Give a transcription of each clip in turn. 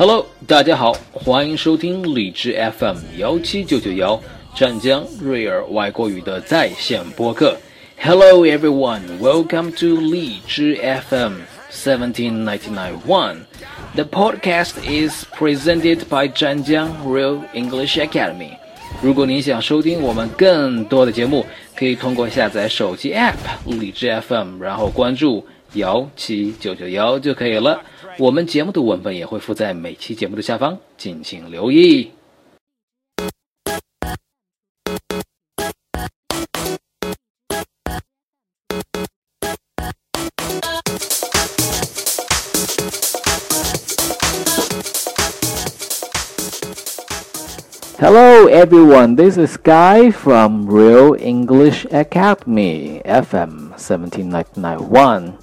Hello，大家好，欢迎收听荔枝 FM 幺七九九幺湛江瑞尔外国语的在线播客。Hello everyone, welcome to 荔枝 FM 17991. The podcast is presented by 湛江 Real English Academy. 如果您想收听我们更多的节目，可以通过下载手机 App 荔枝 FM，然后关注 幺七九九幺就可以了。我们节目的文本也会附在每期节目的下方，敬请留意。Hello everyone, this is Guy from Real English Academy FM 17991.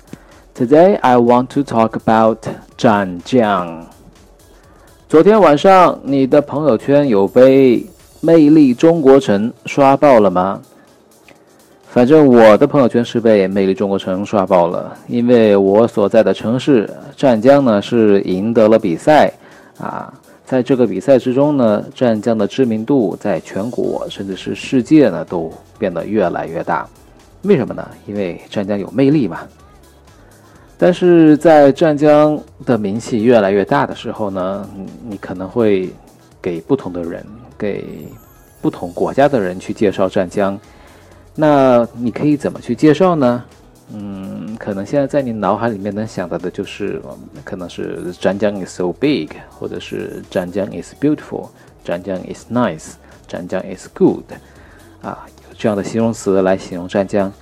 Today I want to talk about 湛江。昨天晚上你的朋友圈有被魅力中国城刷爆了吗？反正我的朋友圈是被魅力中国城刷爆了，因为我所在的城市湛江呢是赢得了比赛啊。在这个比赛之中呢，湛江的知名度在全国甚至是世界呢都变得越来越大。为什么呢？因为湛江有魅力嘛。但是在湛江的名气越来越大的时候呢，你可能会给不同的人、给不同国家的人去介绍湛江。那你可以怎么去介绍呢？嗯，可能现在在你脑海里面能想到的就是，可能是湛江 is so big，或者是湛江 is beautiful，湛江 is nice，湛江 is good，啊，有这样的形容词来形容湛江。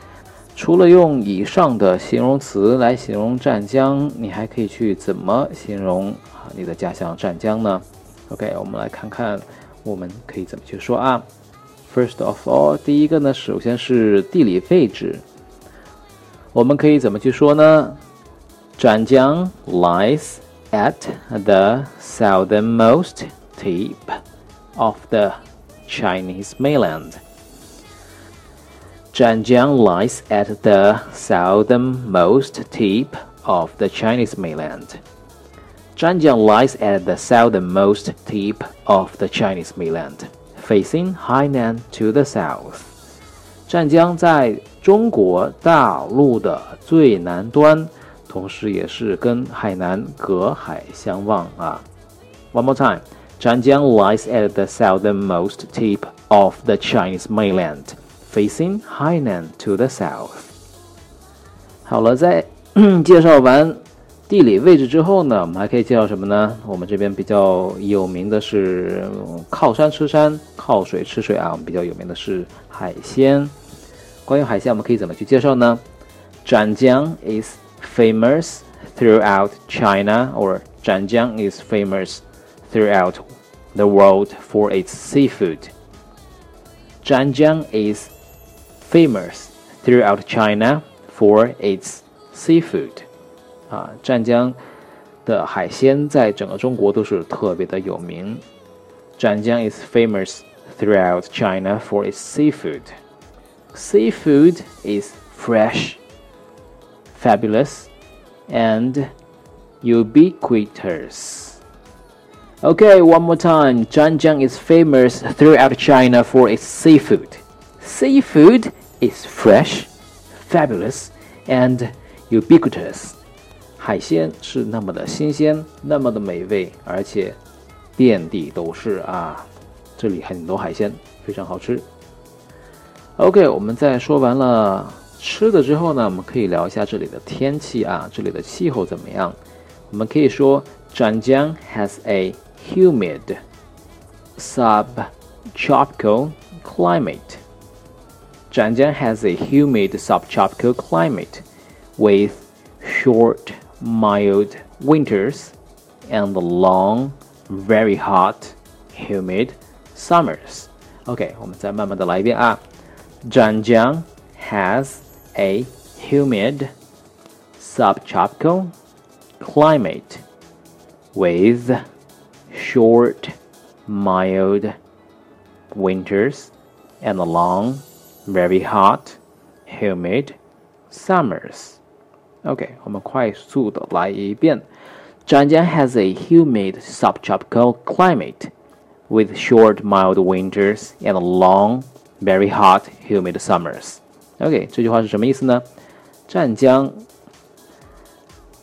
除了用以上的形容词来形容湛江，你还可以去怎么形容啊你的家乡湛江呢？OK，我们来看看我们可以怎么去说啊。First of all，第一个呢，首先是地理位置。我们可以怎么去说呢？湛江 lies at the southernmost tip of the Chinese mainland. Zhanjiang lies at the southernmost tip of the Chinese mainland. Zhanjiang lies at the southernmost tip of the Chinese mainland, facing Hainan to the south. 湛江在中国大陆的最南端，同时也是跟海南隔海相望啊。One more time, Zhanjiang lies at the southernmost tip of the Chinese mainland, facing Hainan to the south. 好了，在介绍完地理位置之后呢，我们还可以介绍什么呢？我们这边比较有名的是靠山吃山，靠水吃水啊。我们比较有名的是海鲜。关于海鲜，我们可以怎么去介绍呢？湛江 is famous throughout China, or 湛江 is famous throughout the world for its seafood. 湛江 is famous throughout China for its seafood. 啊，湛江的海鲜在整个中国都是特别的有名。湛江 is famous throughout China for its seafood. Seafood is fresh, fabulous, and ubiquitous. Okay, one more time. Zhanjiang is famous throughout China for its seafood. Seafood is fresh, fabulous, and ubiquitous. 海鲜是那么的新鲜，那么的美味，而且遍地都是啊！这里很多海鲜，非常好吃。OK，我们在说完了吃的之后呢，我们可以聊一下这里的天气啊，这里的气候怎么样？我们可以说，湛江 has a humid subtropical climate. 湛江 has a humid subtropical climate with short, mild winters and long, very hot, humid summers. OK，我们再慢慢的来一遍啊。Zhanjiang has a humid subtropical climate with short, mild winters and long, very hot, humid summers. OK，我们快速的来一遍。 Zhanjiang has a humid subtropical climate with short, mild winters and long, very hot, humid summers. OK，这句话是什么意思呢？湛江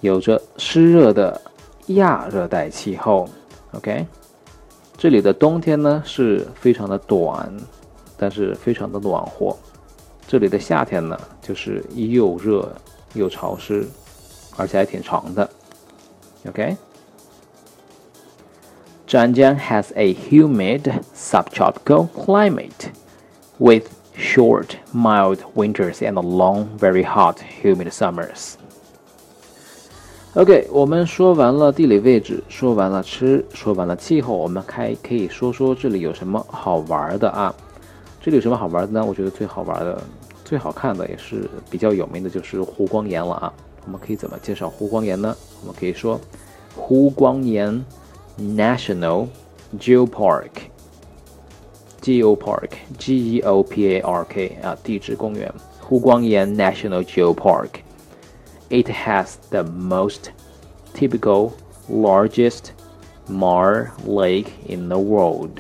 有着湿热的亚热带气候。OK，这里的冬天呢是非常的短， 但是非常的暖和。这里的夏天呢就是又热又潮湿，而且还挺长的。OK。Zhanjiang has a humid subtropical climate with short, mild winters and long, very hot, humid summers. OK，我们说完了地理位置，说完了吃，说完了气候，我们开可以说说这里有什么好玩的啊？这里有什么好玩的呢？我觉得最好玩的、最好看的也是比较有名的就是湖光岩了啊。我们可以怎么介绍湖光岩呢？我们可以说湖光岩 National Geopark。Geopark, G-E-O-P-A-R-K 啊，地质公园，湖光岩 National Geopark. It has the most typical, largest maar lake in the world.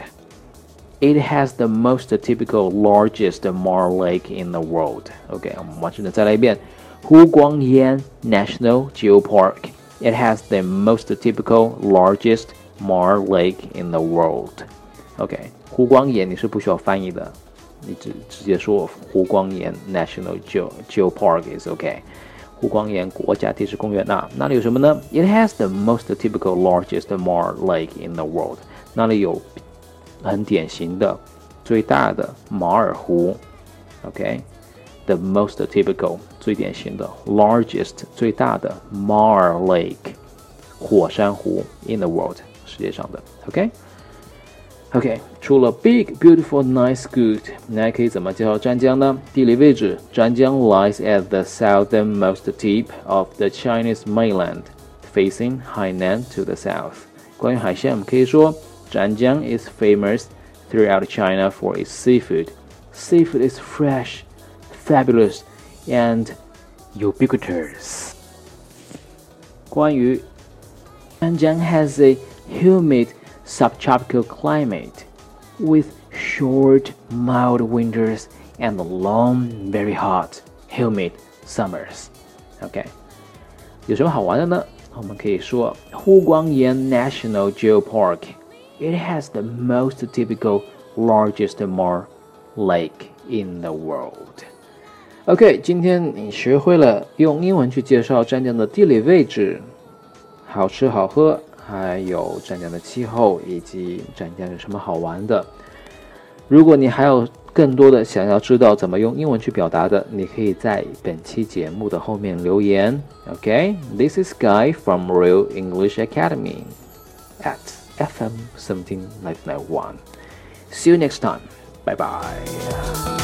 It has the most typical largest maar lake in the world. Okay, Okay，我们完整的再来一遍。湖光岩 National Geopark. It has the most typical largest maar lake in the world. Okay, OK，湖光岩你是不需要翻译的，你直直接说湖光岩 National Geo Geopark is okay. OK。湖光岩国家地质公园那那里有什么呢？It has the most typical largest maar lake in the world。那里有比很典型的、最大的马尔湖，OK，the most typical 最典型的 largest 最大的 maar lake 火山湖 in the world 世界上的 OK。OK，除了 big, beautiful, nice, good，你还可以怎么介绍湛江呢？地理位置，湛江 lies at the southernmost tip of the Chinese mainland, facing Hainan to the south。关于海鲜，我们可以说。湛江 is famous throughout China for its seafood. Seafood is fresh, fabulous, and ubiquitous. 关于湛江 has a humid subtropical climate with short, mild winters and long, very hot, humid summers. OK，有什么好玩的呢？我们可以说，湖光岩 National Geopark it has the most typical largest maar lake in the world. OK，今天你学会了用英文去介绍湛江的地理位置、好吃好喝，还有湛江的气候以及湛江有什么好玩的。如果你还有更多的想要知道怎么用英文去表达的，你可以在本期节目的后面留言。OK，this、okay? is Guy from Real English Academy at。FM seventeen nine nine one. See you next time. Bye bye.